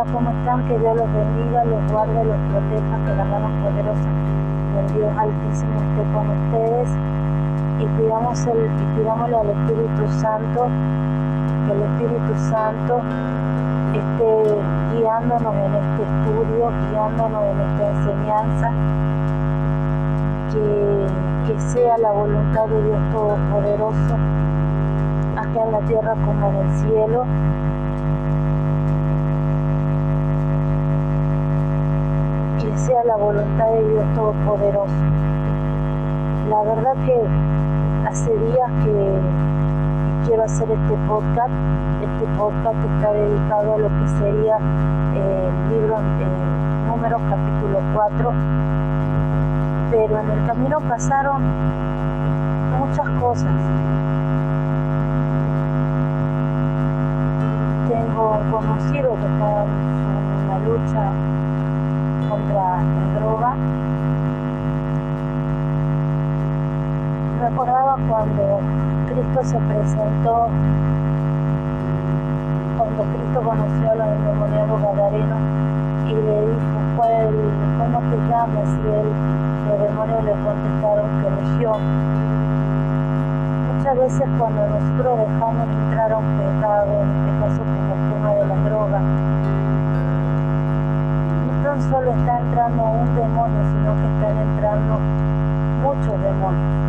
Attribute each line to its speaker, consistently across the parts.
Speaker 1: Hola, ¿cómo están? Que Dios los bendiga, los guarde, los proteja, que la mano poderosa del Dios Altísimo esté con ustedes y el, al Espíritu Santo, que el Espíritu Santo esté guiándonos en este estudio, guiándonos en esta enseñanza, que, que sea la voluntad de Dios Todopoderoso, acá en la tierra como en el cielo. Sea la voluntad de Dios Todopoderoso. La verdad que hace días que quiero hacer este podcast. Este podcast está dedicado a lo que sería eh, el libro eh, Números capítulo 4. Pero en el camino pasaron muchas cosas. Tengo conocido que está en una lucha contra la droga. Recordaba cuando Cristo se presentó, cuando Cristo conoció a los endemoniados gadarenos y le dijo, ¿cuál, ¿cómo te llamas? Y él, los demonios le contestaron que región. Muchas veces cuando nosotros dejamos entrar a un pecado, en este caso como el tema de la droga, solo está entrando un demonio, sino que están entrando muchos demonios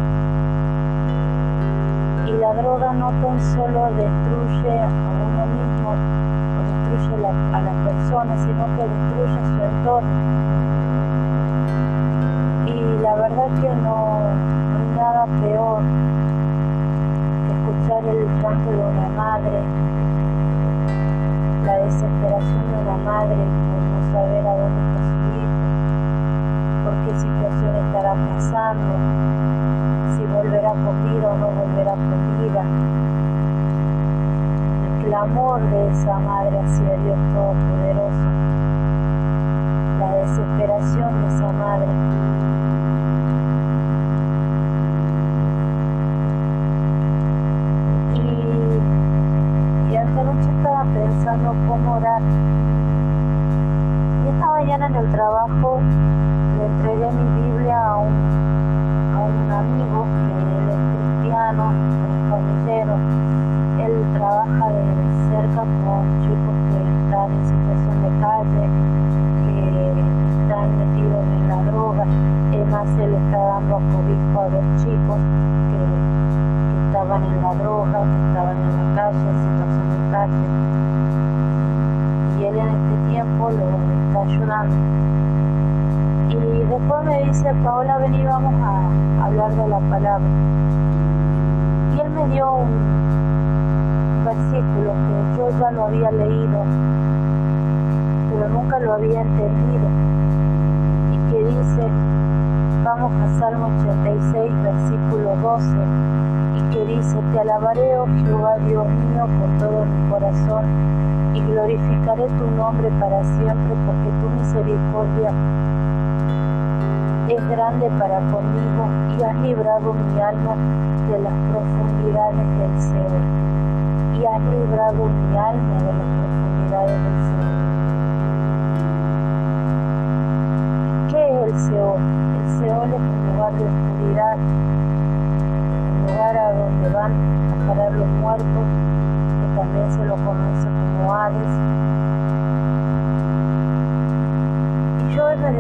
Speaker 1: y la droga no tan solo destruye a uno mismo o destruye a la persona, sino que destruye su entorno. Y la verdad que no, hay nada peor que escuchar el llanto de una madre, la desesperación de una madre saber a dónde está su hijo, por qué situación estará pasando si volverá con vida o no volverá con vida. El clamor de esa madre hacia Dios Todopoderoso, la desesperación de esa madre. Y, noche estaba pensando cómo orar. Mañana en el trabajo le entregué mi Biblia a un un amigo que él es cristiano, es él trabaja de cerca con chicos que están en situación de calle, que están metidos en la droga, además él está dando cobijo a dos chicos que, estaban en la droga, que estaban en la calle, en situación de calle, y él en este tiempo lo está ayudando y después me dice, Paola, vení, vamos a hablar de la palabra. Y él me dio un versículo que yo ya lo había leído, pero nunca lo había entendido. Y que dice, vamos a Salmo 86, versículo 12, y que dice, te alabaré, oh Jehová Dios mío, con todo mi corazón, y glorificaré tu nombre para siempre, porque misericordia es grande para conmigo y has librado mi alma de las profundidades del Seol. Y has librado mi alma de las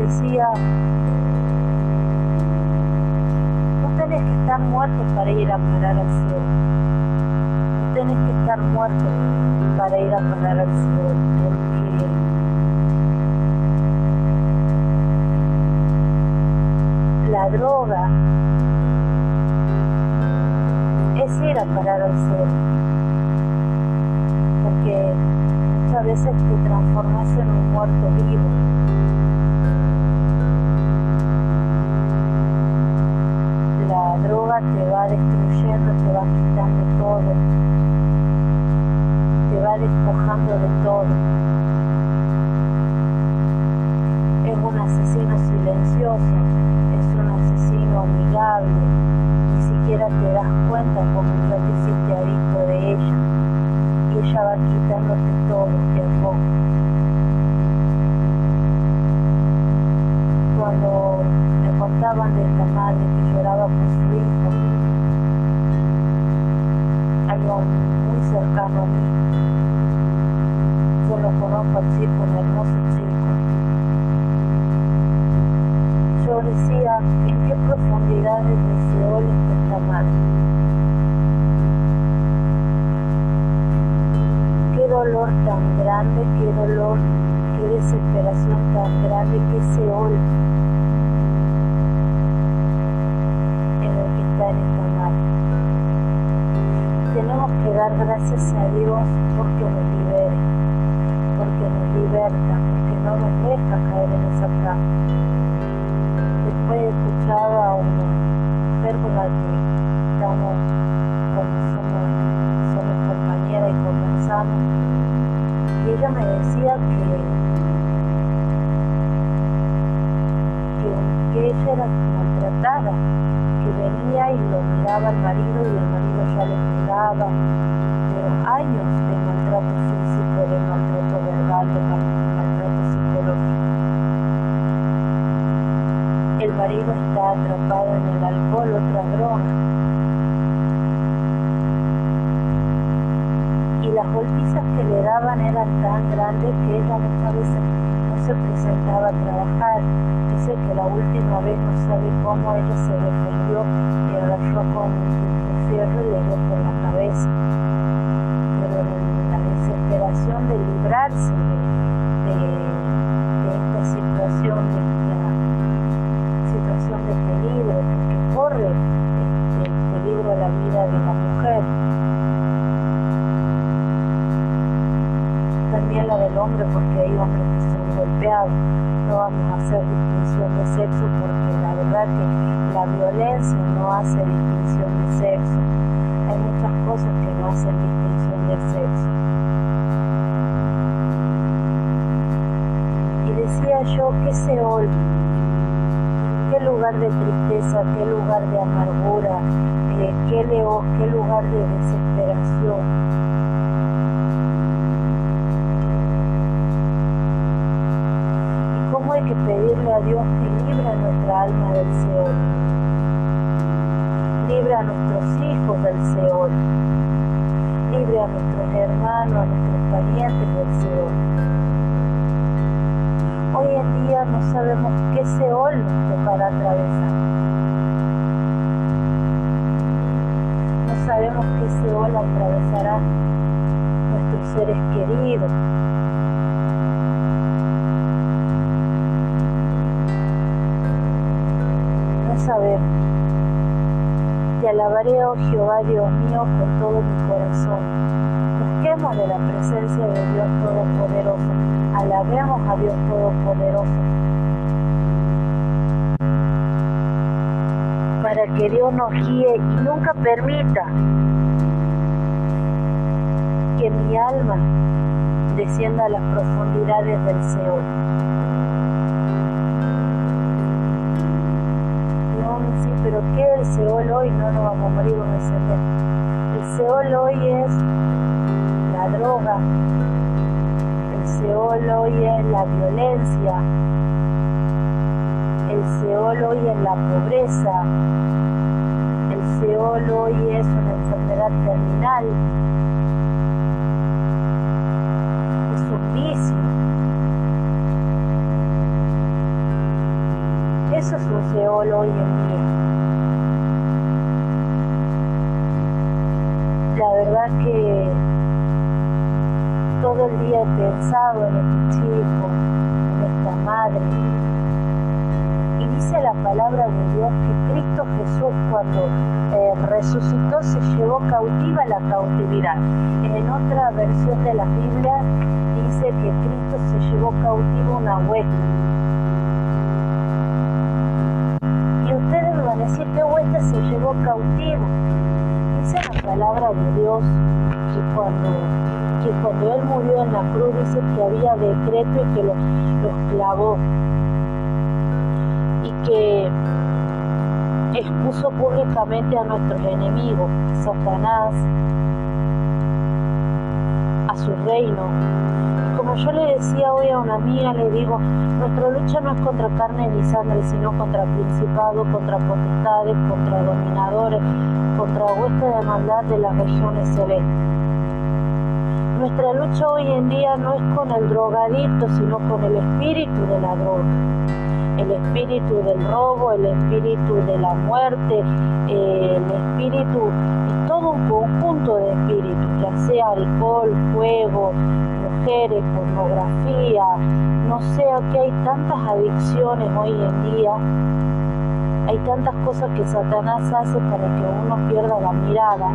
Speaker 1: decía, tenés que estar muerto para ir a parar al cielo. No tenés que estar muerto para ir a parar al cielo, porque la droga es ir a parar al cielo. Porque muchas veces te transformas en un muerto vivo. te va destruyendo, te va quitando todo, te va despojando de todo. Es un asesino silencioso, es un asesino amigable, ni siquiera te das cuenta porque ya te hiciste adicto de ella y ella va quitándote todo de a poco. Cuando me contaban de esta madre que lloraba por su hijo, Yo lo conozco al chico, hermoso chico. Yo decía, ¿en qué profundidades de Seol está esta madre? Qué dolor tan grande, qué dolor, qué desesperación tan grande, qué Seol gracias a Dios porque nos libere, porque nos liberta, porque no nos deja caer en esa trampa. Después he escuchado a una mujer con la que estamos, somos, somos compañeras y conversamos, y ella me decía que, que, que ella era maltratada, que venía y lo miraba al marido y el marido ya le pegaba, marido está atrapado en el alcohol, otra droga. Y las golpizas que le daban eran tan grandes que ella muchas veces no se presentaba a trabajar. Dice que la última vez no sabe cómo ella se defendió y agarró con fierro y le libre a nuestros hijos del Seol, libre a nuestros hermanos, a nuestros parientes del Seol. Hoy en día no sabemos qué Seol nos tocará atravesar. No sabemos qué Seol atravesará nuestros seres queridos, Alabaré, oh Jehová, Dios mío, con todo mi corazón. Busquemos de la presencia de Dios Todopoderoso. Alabemos a Dios Todopoderoso. Para que Dios nos guíe y nunca permita que mi alma descienda a las profundidades del Seol. El Seol hoy? No nos vamos a morir, vamos a encender. El Seol hoy es la droga, el Seol hoy es la violencia, el Seol hoy es la pobreza, el Seol hoy es una enfermedad terminal, es un vicio. Eso es un Seol hoy en día. Que todo el día he pensado en este chico, en esta madre. Y dice la palabra de Dios que Cristo Jesús cuando eh, resucitó se llevó cautiva la cautividad. En otra versión de la Biblia dice que Cristo se llevó cautivo una huesta. Palabra de Dios que cuando, cuando Él murió en la cruz dice que había decreto y que los, los clavó y que expuso públicamente a nuestros enemigos, Satanás, a su reino. como yo le decía hoy a una amiga, le digo, nuestra lucha no es contra carne ni sangre, sino contra principados, contra potestades, contra dominadores, contra hueste de maldad de las regiones celestes. Nuestra lucha hoy en día no es con el drogadicto, sino con el espíritu de la droga el espíritu del robo, el espíritu de la muerte, eh, el espíritu, es todo un conjunto de espíritus, ya sea alcohol, fuego, mujeres, pornografía, no sé, aquí hay tantas adicciones hoy en día, hay tantas cosas que Satanás hace para que uno pierda la mirada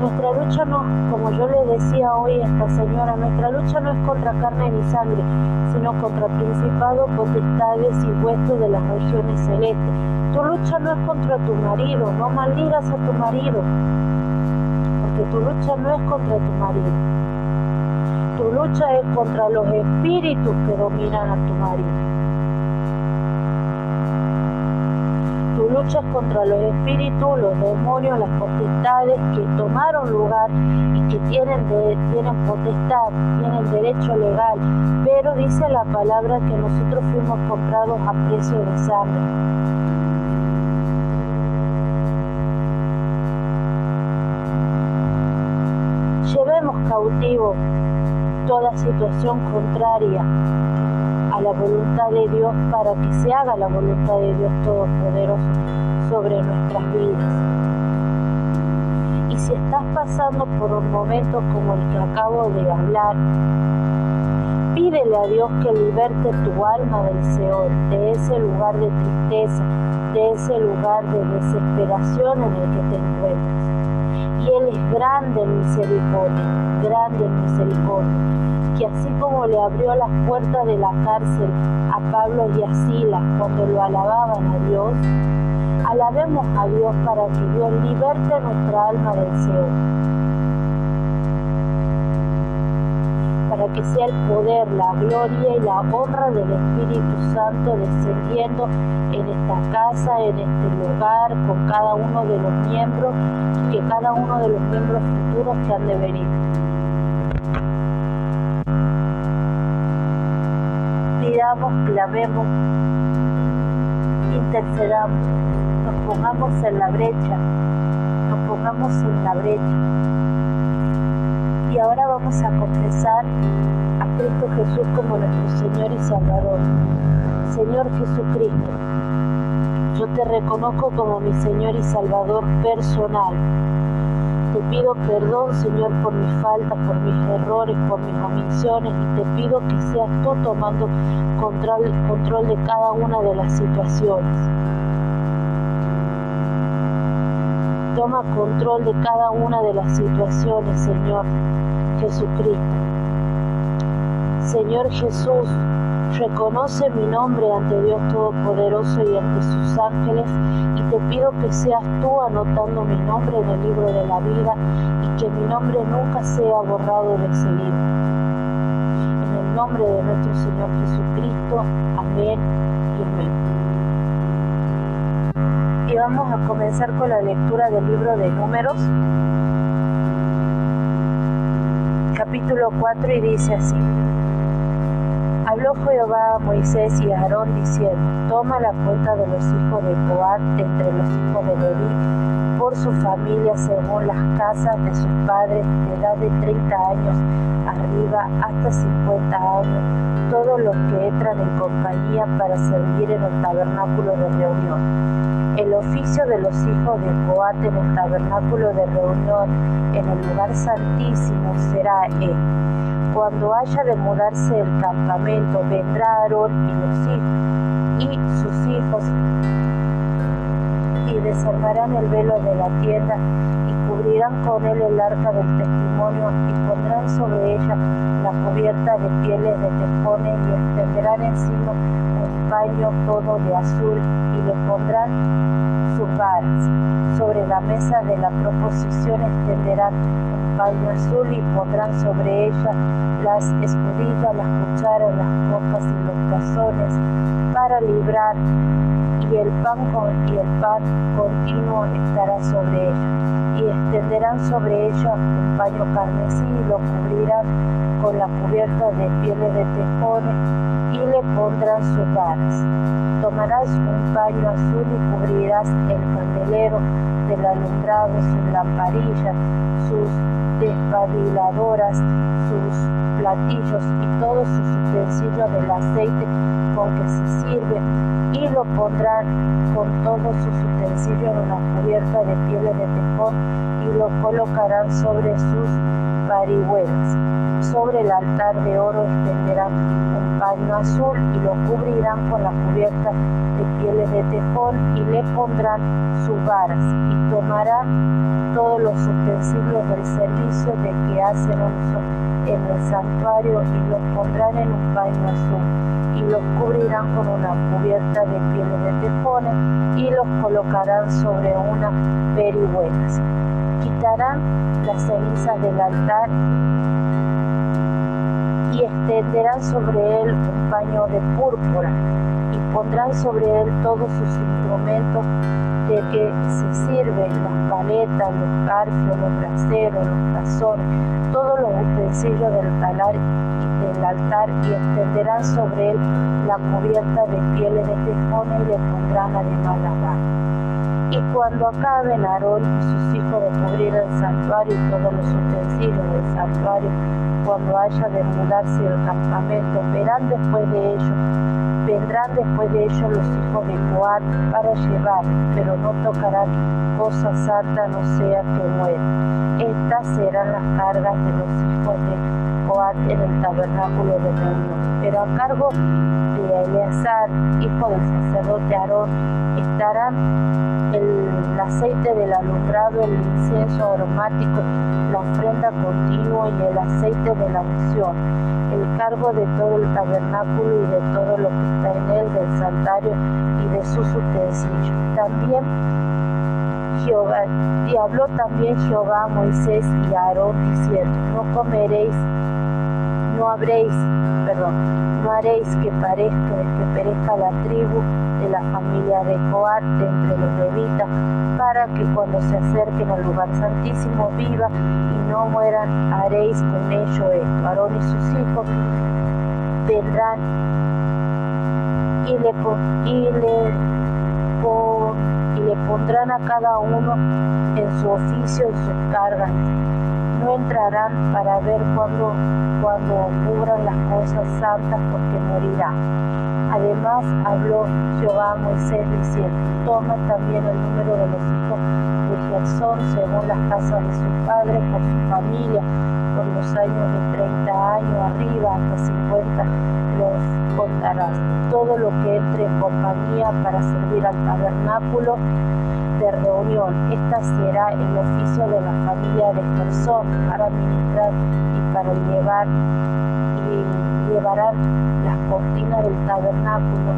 Speaker 1: nuestra lucha no, como yo le decía hoy a esta señora, nuestra lucha no es contra carne ni sangre, sino contra principados, potestades y huestes de las regiones celestes. Tu lucha no es contra tu marido, no maldigas a tu marido, porque tu lucha no es contra tu marido. Tu lucha es contra los espíritus que dominan a tu marido. luchas contra los espíritus, los demonios, las potestades que tomaron lugar y que tienen, tienen potestad, tienen derecho legal, pero dice la palabra que nosotros fuimos comprados a precio de sangre. Llevemos cautivo toda situación contraria a la voluntad de Dios para que se haga la voluntad de Dios Todopoderoso sobre nuestras vidas. Y si estás pasando por un momento como el que acabo de hablar, pídele a Dios que liberte tu alma del Señor, de ese lugar de tristeza, de ese lugar de desesperación en el que te encuentras. Y Él es grande en misericordia, grande en misericordia que así como le abrió las puertas de la cárcel a Pablo y a Silas cuando lo alababan a Dios, alabemos a Dios para que Dios liberte nuestra alma del Señor. Para que sea el poder, la gloria y la honra del Espíritu Santo descendiendo en esta casa, en este lugar, con cada uno de los miembros, y que cada uno de los miembros futuros que han de venir. Pidamos, clamemos, intercedamos, nos pongamos en la brecha, nos pongamos en la brecha. Y ahora vamos a confesar a Cristo Jesús como nuestro Señor y Salvador. Señor Jesucristo, yo te reconozco como mi Señor y Salvador personal te pido perdón, Señor, por mis faltas, por mis errores, por mis omisiones y te pido que seas tú tomando control, control de cada una de las situaciones. Toma control de cada una de las situaciones, Señor Jesucristo. Señor Jesús, Reconoce mi nombre ante Dios Todopoderoso y ante sus ángeles te pido que seas tú anotando mi nombre en el libro de la vida y que mi nombre nunca sea borrado de ese libro. En el nombre de nuestro Señor Jesucristo, amén y amén. Y vamos a comenzar con la lectura del libro de números, capítulo 4 y dice así. Jehová a Moisés y a Aarón diciendo, toma la cuenta de los hijos de Coat entre los hijos de Leví por su familia según las casas de sus padres de edad de 30 años arriba hasta 50 años, todos los que entran en compañía para servir en el tabernáculo de reunión. El oficio de los hijos de Coat en el tabernáculo de reunión en el lugar santísimo será este cuando haya de mudarse el campamento, vendrá Aarón y, los hijos, y sus hijos y desarmarán el velo de la tienda y cubrirán con él el arca del testimonio y pondrán sobre ella la cubierta de pieles de tejones y extenderán encima un paño todo de azul y le pondrán sus varas. Sobre la mesa de la proposición extenderán paño azul y pondrán sobre ella las escudillas, las cucharas, las copas y los cazones para librar y el pan y el pan continuo estará sobre ella, y extenderán sobre ella un paño carmesí y lo cubrirán con la cubierta de pieles de tejones y le pondrán sus varas. Tomarás un paño azul y cubrirás el candelero del alumbrado, sus lamparillas, sus despabiladoras, sus platillos y todos sus utensilios del aceite con que se sirve y lo pondrán con todos sus utensilios en una cubierta de pieles de tejón y lo colocarán sobre sus parihuelas. Sobre el altar de oro extenderán un paño azul y lo cubrirán con la cubierta de pieles de tejón y le pondrán sus varas y tomarán todos los utensilios del servicio de que hacen uso en el santuario y los pondrán en un paño azul y los cubrirán con una cubierta de pieles de tejones y los colocarán sobre una perihuelas. Quitarán las cenizas del altar y extenderán sobre él un paño de púrpura y pondrán sobre él todos sus instrumentos de que se sirven las paletas, los garfios, los braseros, los tazones, todos los utensilios del talar del altar y extenderán sobre él la cubierta de pieles de tejones y le pondrán además la barra. Y cuando acaben Aarón y sus hijos de cubrir el santuario y todos los utensilios del santuario, cuando haya de mudarse el campamento, verán después de ellos Vendrán después de ellos los hijos de Coat para llevar, pero no tocarán cosa santa, no sea que muera. Estas serán las cargas de los hijos de En el tabernáculo de reunión. Pero a cargo de Eleazar, hijo del sacerdote Aarón, estarán el aceite del alumbrado, el incienso aromático, la ofrenda continua y el aceite de la unción el cargo de todo el tabernáculo y de todo lo que está en él, del santuario y de sus utensilios. También Jehová, y habló también Jehová a Moisés y a Aarón diciendo, no comeréis, no habréis, perdón, no haréis que parezca, que perezca la tribu de la familia de Coat de entre los levitas, para que cuando se acerquen al lugar santísimo viva y no mueran, haréis con ello esto. Aarón y sus hijos vendrán y le, y le, y le pondrán a cada uno en su oficio y sus cargas. No entrarán para ver cuando, cuando cubran las cosas santas porque morirán. Además habló Jehová a Moisés diciendo, toma también el número de los hijos de Gersón según las casas de sus padres, por su familia, por los años de 30 años arriba hasta 50 los contarás. Todo lo que entre en compañía para servir al tabernáculo de reunión. Esta será el oficio de la familia de Gersón para ministrar y para llevar y llevarán las cortinas del tabernáculo.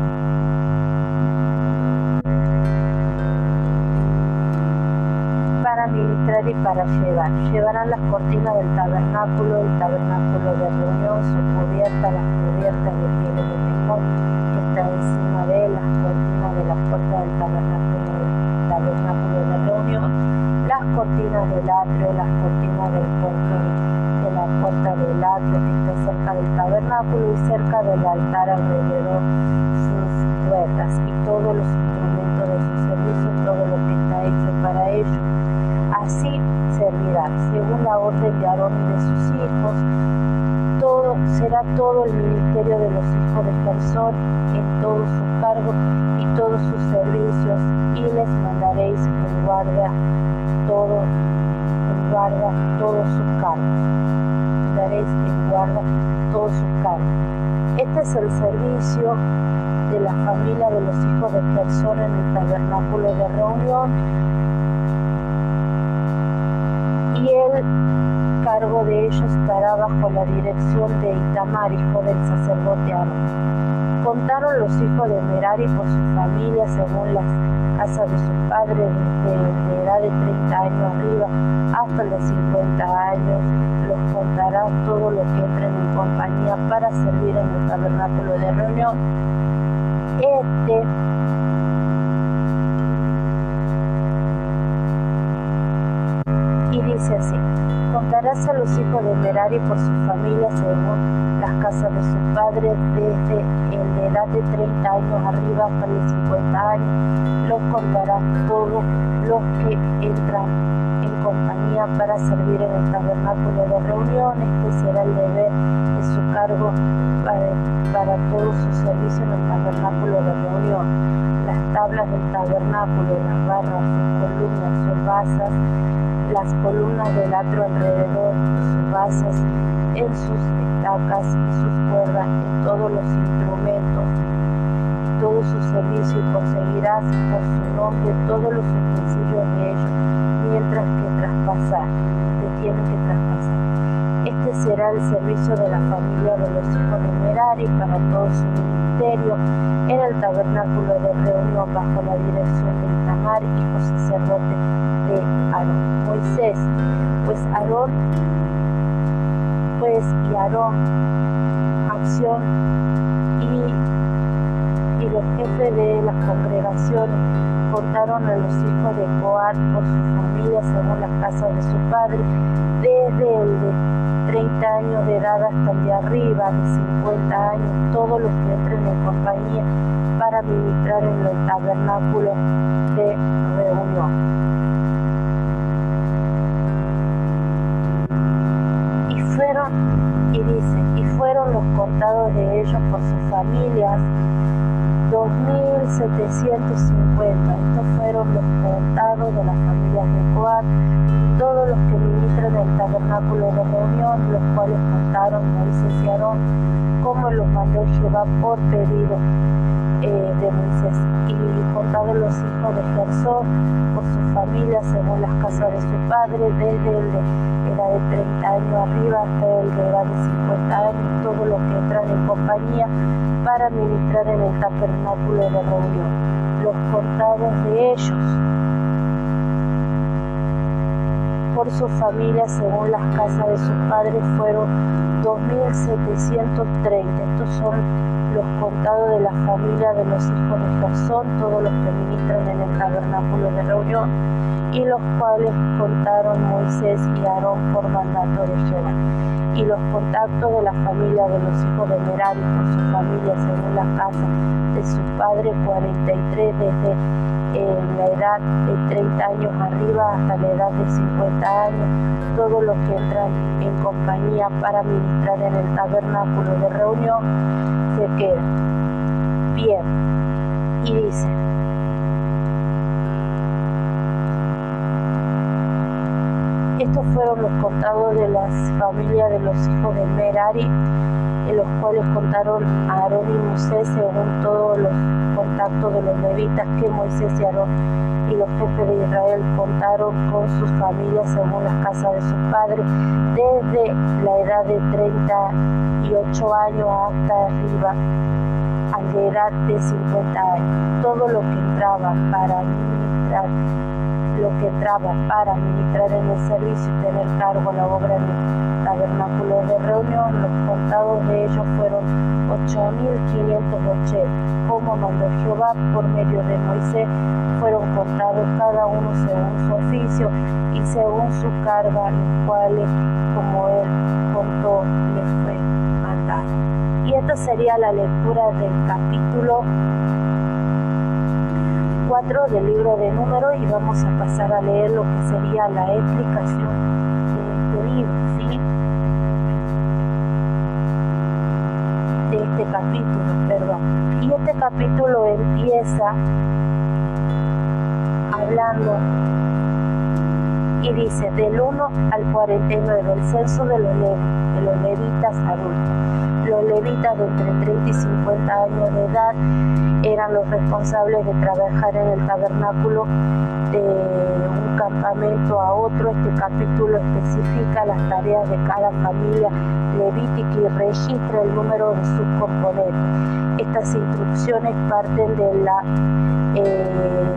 Speaker 1: para ministrar y para llevar. Llevarán las cortinas del tabernáculo, el tabernáculo de reunión, su cubierta, las cubiertas de pieles de mejor todo, guarda todos sus cargos daréis en guarda todos sus cargos. Este es el servicio de la familia de los hijos de persona en el tabernáculo de reunión y el cargo de ellos estará bajo la dirección de Itamar, hijo del sacerdote Aarón. Contaron los hijos de Merari por su familia según las casa de sus padres desde de edad de 30 años arriba hasta los 50 años, los contará todo lo que entren en compañía para servir en el tabernáculo de reunión. Este y dice así, contarás a los hijos de Merari por sus familias según las casas de sus padres desde el de edad de 30 años arriba hasta los 50 años contarás todos los que entran en compañía para servir en el tabernáculo de reuniones, que será el deber de su cargo para, para todo su servicio en el tabernáculo de reunión. Las tablas del tabernáculo, las barras, sus columnas, sus basas, las columnas del atro alrededor, sus basas, en sus estacas sus cuerdas, en todos los instrumentos, todo su servicio y conseguirás por su nombre todos los utensilios de ellos, mientras que traspasar, te tienen que traspasar. Este será el servicio de la familia de los hijos de Merari para todo su ministerio en el tabernáculo de reunión bajo la dirección de Itamar, hijo sacerdote de Aarón. Moisés, pues Aarón, pues y Aarón, acción y, y los jefes de las congregaciones contaron a los hijos de Coat por su familia según las casas de su padre, desde el de 30 años de edad hasta el de arriba, de 50 años, todos los que entren en compañía para ministrar en el tabernáculo de reunión. y dice, y fueron los contados de ellos por sus familias 2.750. Estos fueron los contados de las familias de Coat, todos los que ministran el tabernáculo de reunión, los cuales contaron Moisés y Aarón, como los mandó Jehová por pedido eh, de Moisés. Y contados los hijos de Gersón por sus familias según las casas de su padre, desde el de de 30 años arriba hasta el de edad de 50 años, todos los que entran en compañía para ministrar en el tabernáculo de reunión. Los contados de ellos por sus familias según las casas de sus padres fueron 2.730. Estos son los contados de la familia de los hijos de Jasón, todos los que ministran en el tabernáculo de reunión, y los cuales contaron Moisés y Aarón por mandato de Jehová. Y los contactos de la familia de los hijos de Merari por su familia según la casa de su padre, 43 desde eh, la edad de 30 años arriba hasta la edad de 50 años, todos los que entran en compañía para ministrar en el tabernáculo de reunión se quedan. Bien, y dice, estos fueron los contados de las familias de los hijos de Merari en los cuales contaron a Aarón y Moisés según todos los contactos de los levitas que Moisés y Aarón y los jefes de Israel contaron con sus familias según las casas de sus padres, desde la edad de 38 años hasta arriba, a la edad de 50 años. Todo lo que entraba para ministrar, lo que entraba para ministrar en el servicio y tener cargo la obra de tabernáculo de reunión, los contados de ellos fueron 8.580. Como mandó Jehová por medio de Moisés, fueron contados cada uno según su oficio y según su carga, los cuales, como él contó, le fue mandado. Y esta sería la lectura del capítulo 4 del libro de números y vamos a pasar a leer lo que sería la explicación de este libro. de este capítulo, perdón. Y este capítulo empieza hablando y dice del 1 al 49 el censo de los, de los levitas adultos. Los levitas de entre 30 y 50 años de edad eran los responsables de trabajar en el tabernáculo de un campamento a otro. Este capítulo especifica las tareas de cada familia levítica y registra el número de sus componentes. Estas instrucciones parten de la, eh,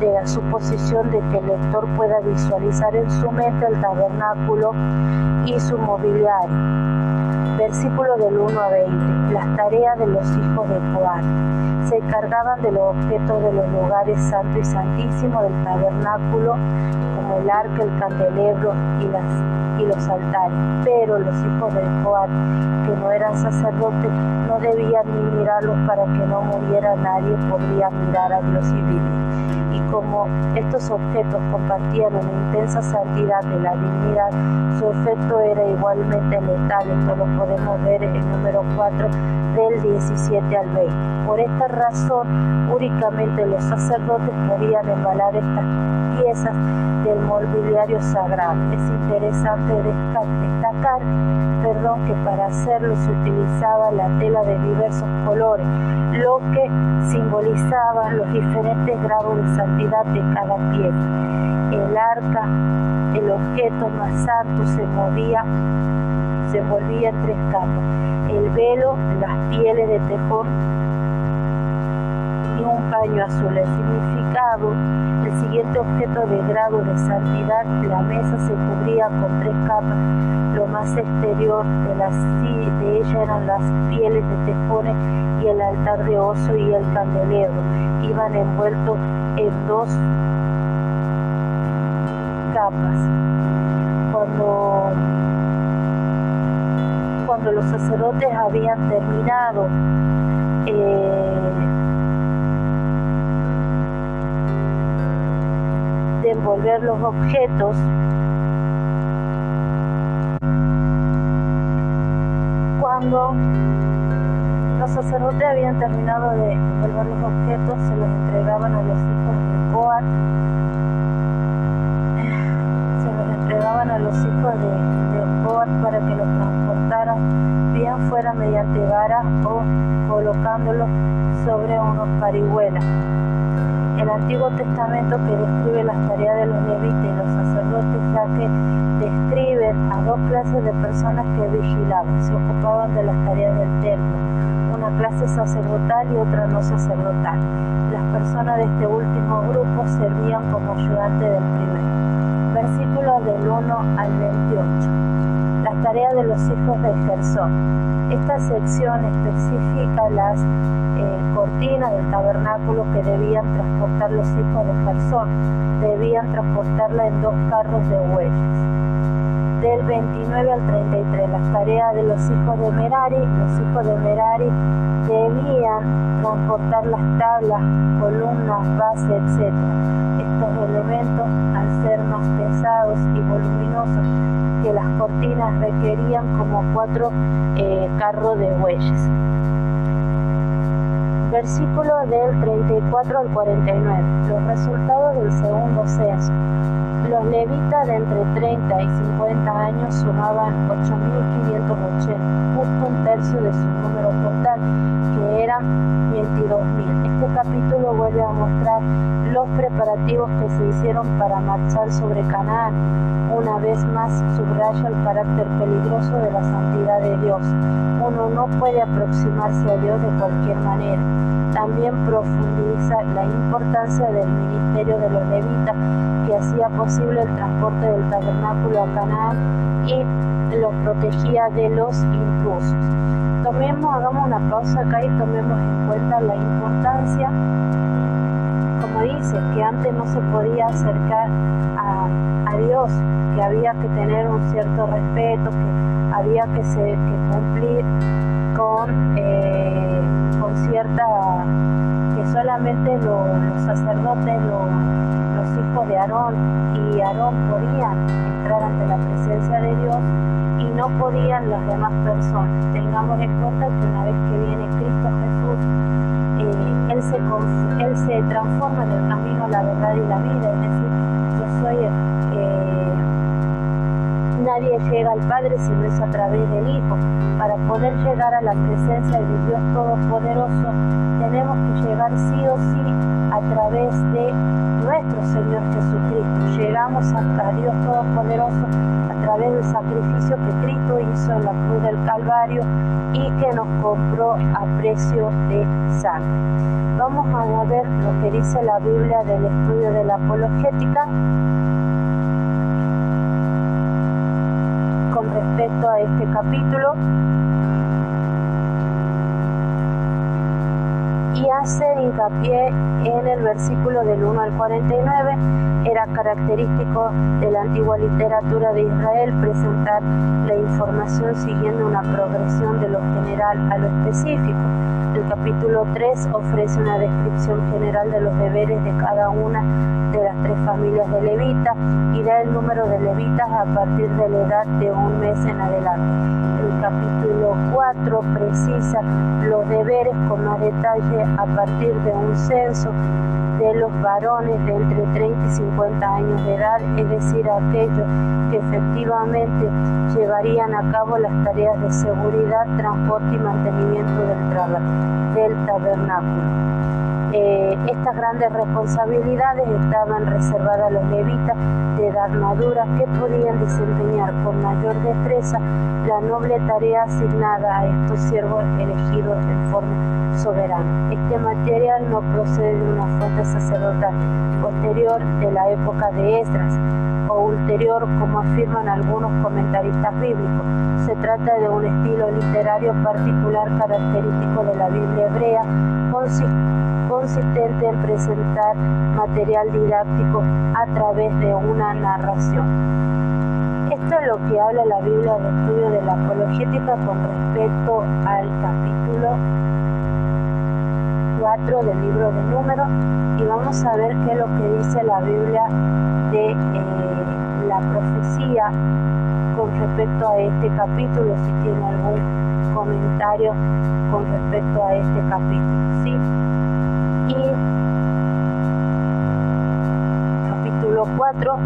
Speaker 1: de la suposición de que el lector pueda visualizar en su mente el tabernáculo y su mobiliario. Versículo del 1 a 20. La las tareas de los hijos de Coat. Se encargaban de los objetos de los lugares santo y santísimo del tabernáculo, como el arca, el candelebro y, los altares. Pero los hijos de Coat, que no eran sacerdotes, no debían ni mirarlos para que no muriera nadie, podría mirar a Dios y vivir y como estos objetos compartían una intensa santidad de la divinidad, su efecto era igualmente letal. Esto lo podemos ver en número 4 del 17 al 20. Por esta razón, únicamente los sacerdotes podían embalar estas piezas del mobiliario sagrado. Es interesante destacar perdón, que para hacerlo se utilizaba la tela de diversos colores, lo que simbolizaba los diferentes grados de santidad de cada pieza. El arca, el objeto más santo, se movía, se envolvía en tres capas. El velo, las pieles de tejón y un paño azul. El significado, el siguiente objeto de grado de santidad, la mesa se cubría con tres capas. Lo más exterior de, la, de ella eran las pieles de tejones y el altar de oso y el candelero. Iban envueltos en dos capas. Cuando, cuando los sacerdotes habían terminado eh, de envolver los objetos, cuando los sacerdotes habían terminado de envolver los objetos, se los entregaban a los hijos de Coat, se los entregaban a los hijos de, de para que los bien fuera mediante varas o colocándolos sobre unos parihuelas. El Antiguo Testamento que describe las tareas de los levitas y los sacerdotes, ya que describen a dos clases de personas que vigilaban, se ocupaban de las tareas del templo una clase sacerdotal y otra no sacerdotal. Las personas de este último grupo servían como ayudantes del primer. Versículos del 1 al 28. Las tareas de los hijos de Gersón. Esta sección especifica las eh, cortinas del tabernáculo que debían transportar los hijos de Gersón. Debían transportarla en dos carros de bueyes del 29 al 33, las tareas de los hijos de Merari. Los hijos de Merari debían transportar las tablas, columnas, bases, etc. Estos elementos, al ser más pesados y voluminosos que las cortinas, requerían como cuatro eh, carros de bueyes. Versículo del 34 al 49. Los resultados del segundo censo. Los levitas de entre 30 y 50 años sumaban 8.580, justo un tercio de su número total, que eran 22.000. Este capítulo vuelve a mostrar los preparativos que se hicieron para marchar sobre Canaán. Una vez más subraya el carácter peligroso de la santidad de Dios. Uno no puede aproximarse a Dios de cualquier manera. También profundiza la importancia del ministerio de los levitas que hacía posible el transporte del tabernáculo a Canaán y los protegía de los intrusos. Tomemos, hagamos una pausa acá y tomemos en cuenta la importancia, como dice, que antes no se podía acercar a, Dios, que había que tener un cierto respeto, que había que, cumplir con, eh, con cierta, que solamente los sacerdotes, los hijos de Aarón y Aarón podían entrar ante la presencia de Dios y no podían las demás personas. Tengamos en cuenta que una vez que viene Cristo él, se, transforma en el camino, la verdad y la vida, es decir, yo soy eh, nadie llega al Padre si no es a través del Hijo. Para poder llegar a la presencia del Dios Todopoderoso, tenemos que llegar sí o sí a través de nuestro Señor Jesucristo. Llegamos a, Dios Todopoderoso través del sacrificio que Cristo hizo en la cruz del Calvario y que nos compró a precio de sangre. Vamos a ver lo que dice la Biblia del estudio de la apologética con respecto a este capítulo. Hace hincapié en el versículo del 1 al 49. Era característico de la antigua literatura de Israel presentar la información siguiendo una progresión de lo general a lo específico. El capítulo 3 ofrece una descripción general de los deberes de cada una de las tres familias de levitas y da el número de levitas a partir de la edad de un mes en adelante el capítulo 4 precisa los deberes con más detalle a partir de un censo de los varones de entre 30 y 50 años de edad, es decir, aquellos que efectivamente llevarían a cabo las tareas de seguridad, transporte y mantenimiento del, del tabernáculo. Eh, estas grandes responsabilidades estaban reservadas a los levitas de edad madura que podían desempeñar con mayor destreza la noble tarea asignada a estos siervos elegidos en forma soberana. Este material no procede de una fuente sacerdotal posterior de la época de Esdras o ulterior, como afirman algunos comentaristas bíblicos. Se trata de un estilo literario particular característico de la Biblia hebrea, consistente en presentar material didáctico a través de una narración. Esto es lo que habla la Biblia de estudio de la apologética con respecto al capítulo 4 del libro de números y vamos a ver qué es lo que dice la Biblia de eh, la profecía con respecto a este capítulo, si tiene algún comentario con respecto a este capítulo. ¿sí? Capítulo 4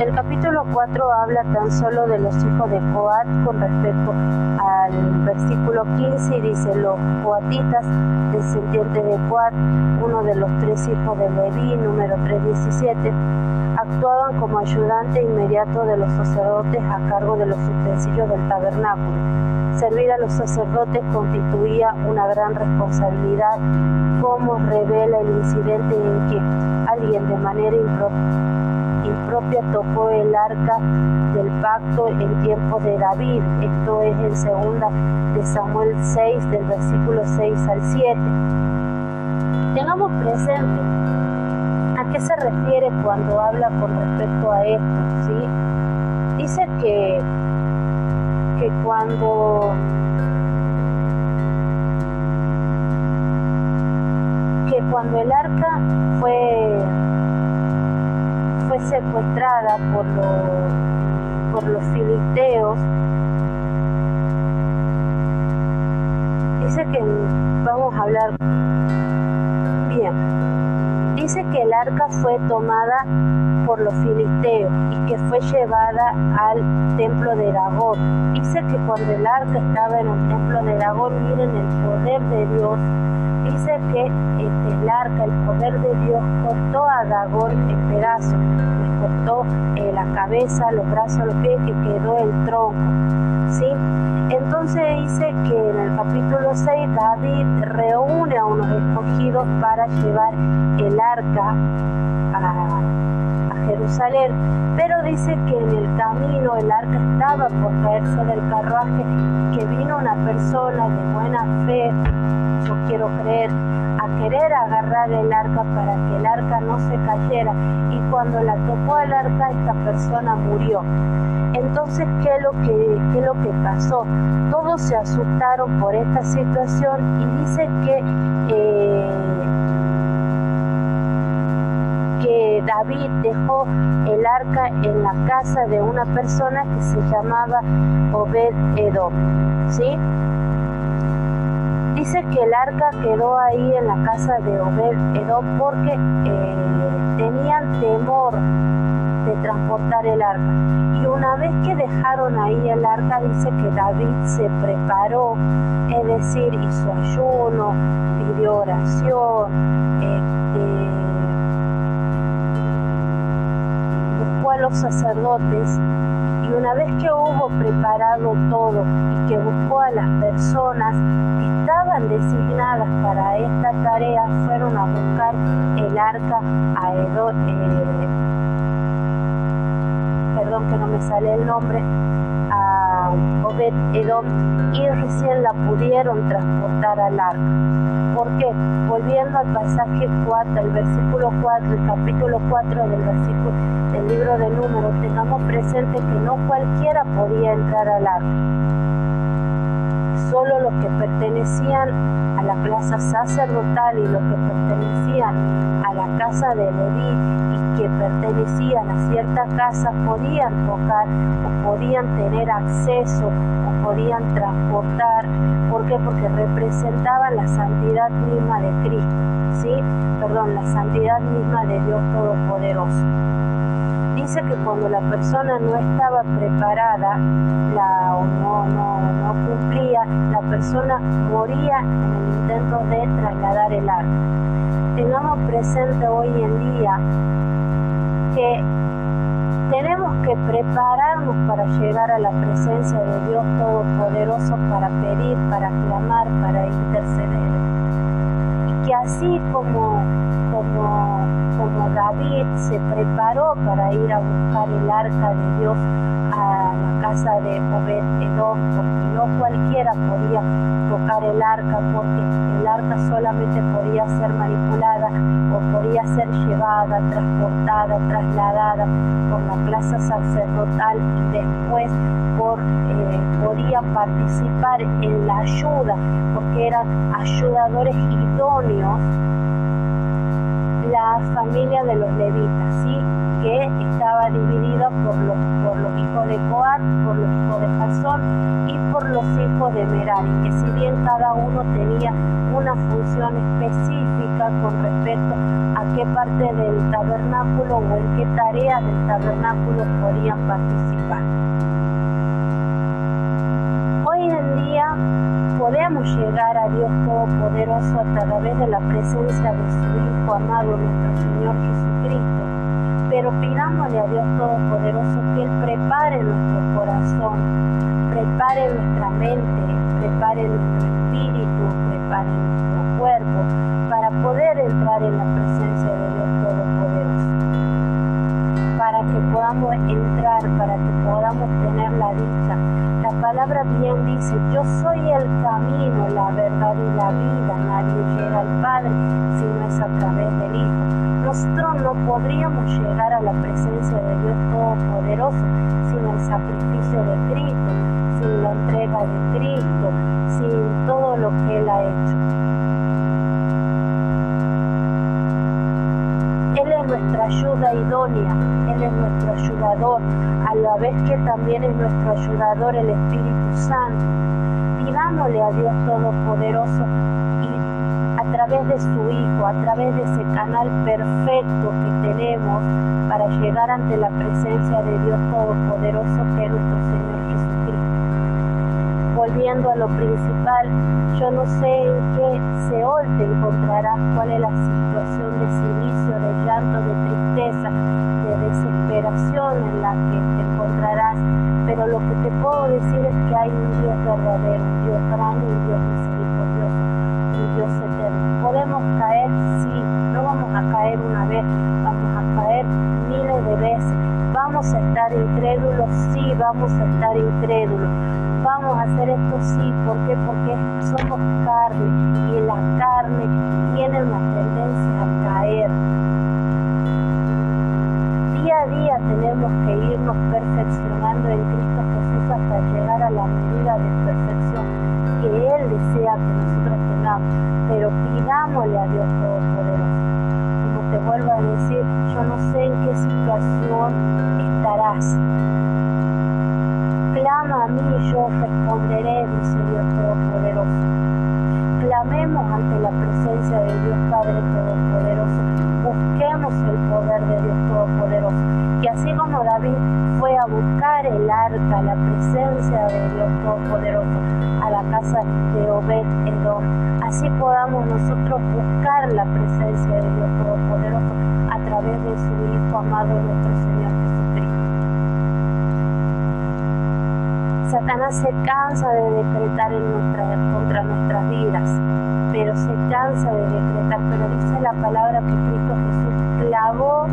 Speaker 1: El capítulo 4 habla tan solo de los hijos de Coat con respecto al versículo 15 y dice los coatitas, descendientes de Coat, uno de los tres hijos de Leví, número 317, actuaban como ayudante inmediato de los sacerdotes a cargo de los utensilios del tabernáculo. Servir a los sacerdotes constituía una gran responsabilidad, como revela el incidente en que alguien de manera impropia propia tocó el arca del pacto en tiempos de David. Esto es en segunda de Samuel 6, del versículo 6 al 7. Tengamos presente se refiere cuando habla con respecto a esto. ¿sí? Dice que, que cuando que cuando el arca fue fue secuestrada por los, por los filisteos, dice que vamos a hablar bien. Dice que el arca fue tomada por los filisteos y que fue llevada al templo de Dagón. Dice que cuando el arca estaba en el templo de Dagón, miren el poder de Dios dice que este, el arca, el poder de Dios, cortó a Dagón en pedazos, le cortó eh, la cabeza, los brazos, los pies, que quedó el tronco. ¿sí? Entonces dice que en el capítulo 6 David reúne a unos escogidos para llevar el arca a, Jerusalén, pero dice que en el camino el arca estaba por caerse del carruaje, que vino una persona de buena fe yo quiero creer, a querer agarrar el arca para que el arca no se cayera. Y cuando la tocó el arca, esta persona murió. Entonces, ¿qué es lo que, qué lo que pasó? Todos se asustaron por esta situación y dice que, eh, que David dejó el arca en la casa de una persona que se llamaba Obed Edom. ¿Sí? Dice que el arca quedó ahí en la casa de Obed Edom porque eh, tenían temor de transportar el arca. Y una vez que dejaron ahí el arca, dice que David se preparó, es decir, hizo ayuno, pidió oración, este, buscó a los sacerdotes y una vez que hubo preparado todo y que buscó a las personas que estaban designadas para esta tarea, fueron a buscar el arca a Edo, eh, perdón que no me sale el nombre, a Obed Edom y recién la pudieron transportar al arca. ¿Por qué? Volviendo al pasaje 4, el versículo 4, el capítulo 4 del libro de números, tengamos presente que no cualquiera podía entrar al arca. Solo los que pertenecían a la plaza sacerdotal y los que pertenecían a la casa de Leví y que pertenecían a cierta casa podían tocar o podían tener acceso podían transportar. ¿Por qué? Porque representaban la santidad misma de Cristo, ¿sí? Perdón, la santidad misma de Dios Todopoderoso dice que cuando la persona no estaba preparada la, o no, no, no cumplía, la persona moría en el intento de trasladar el arca. Tengamos presente hoy en día que tenemos que prepararnos para llegar a la presencia de Dios Todopoderoso, para pedir, para clamar, para interceder. Y que así como, como como David se preparó para ir a buscar el arca de Dios a la casa de Obed Edom, porque no cualquiera podía tocar el arca, porque el arca solamente podía ser manipulada podía ser llevada, transportada, trasladada por la plaza sacerdotal y después por, eh, podían participar en la ayuda, porque eran ayudadores idóneos la familia de los levitas, ¿sí? Que estaba dividida por los, por los hijos de Coat, por los hijos de Jasón y por los hijos de Merari, que si bien cada uno tenía una función específica con respecto a qué parte del tabernáculo o en qué tarea del tabernáculo podían participar. Hoy en día podemos llegar a Dios Todopoderoso a través de la presencia de su Hijo amado, nuestro Señor Jesucristo. Pero pidámosle a Dios Todopoderoso que Él prepare nuestro corazón, prepare nuestra mente, prepare nuestro espíritu, prepare nuestro cuerpo para poder entrar en la presencia de Dios Todopoderoso. Para que podamos entrar, para que podamos tener la dicha la palabra bien dice, yo soy el camino, la verdad y la vida. Nadie llega al Padre si no es a través del Hijo. Nosotros no podríamos llegar a la presencia de Dios Todopoderoso sin el sacrificio de Cristo, sin la entrega de Cristo, sin todo lo que Él ha hecho. Él es nuestra ayuda idónea, Él es nuestro ayudador, a la vez que también es nuestro ayudador el Espíritu Santo. Pidámosle a Dios Todopoderoso través de su Hijo, a través de ese canal perfecto que tenemos para llegar ante la presencia de Dios Todopoderoso que es nuestro Señor Jesucristo. Volviendo a lo principal, yo no sé en qué Seol te encontrarás, cuál es la situación de silicio, de llanto, de tristeza, desesperación en la que te encontrarás, pero lo que te puedo decir es que hay un Dios verdadero, vamos a estar incrédulos. Vamos a hacer esto, sí, ¿por qué? Porque somos carne y la Se cansa de decretar en contra nuestras vidas pero se cansa de decretar, pero dice la palabra que Cristo Jesús clavó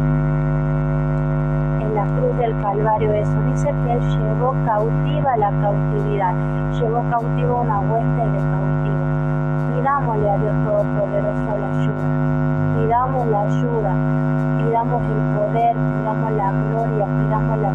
Speaker 1: en la cruz del Calvario eso. Dice que Él llevó cautiva la cautividad, llevó cautiva una hueste de cautivo. Pidámosle a Dios Todopoderoso la ayuda, pidamos la ayuda, pidamos el poder, pidamos la gloria, pidamos la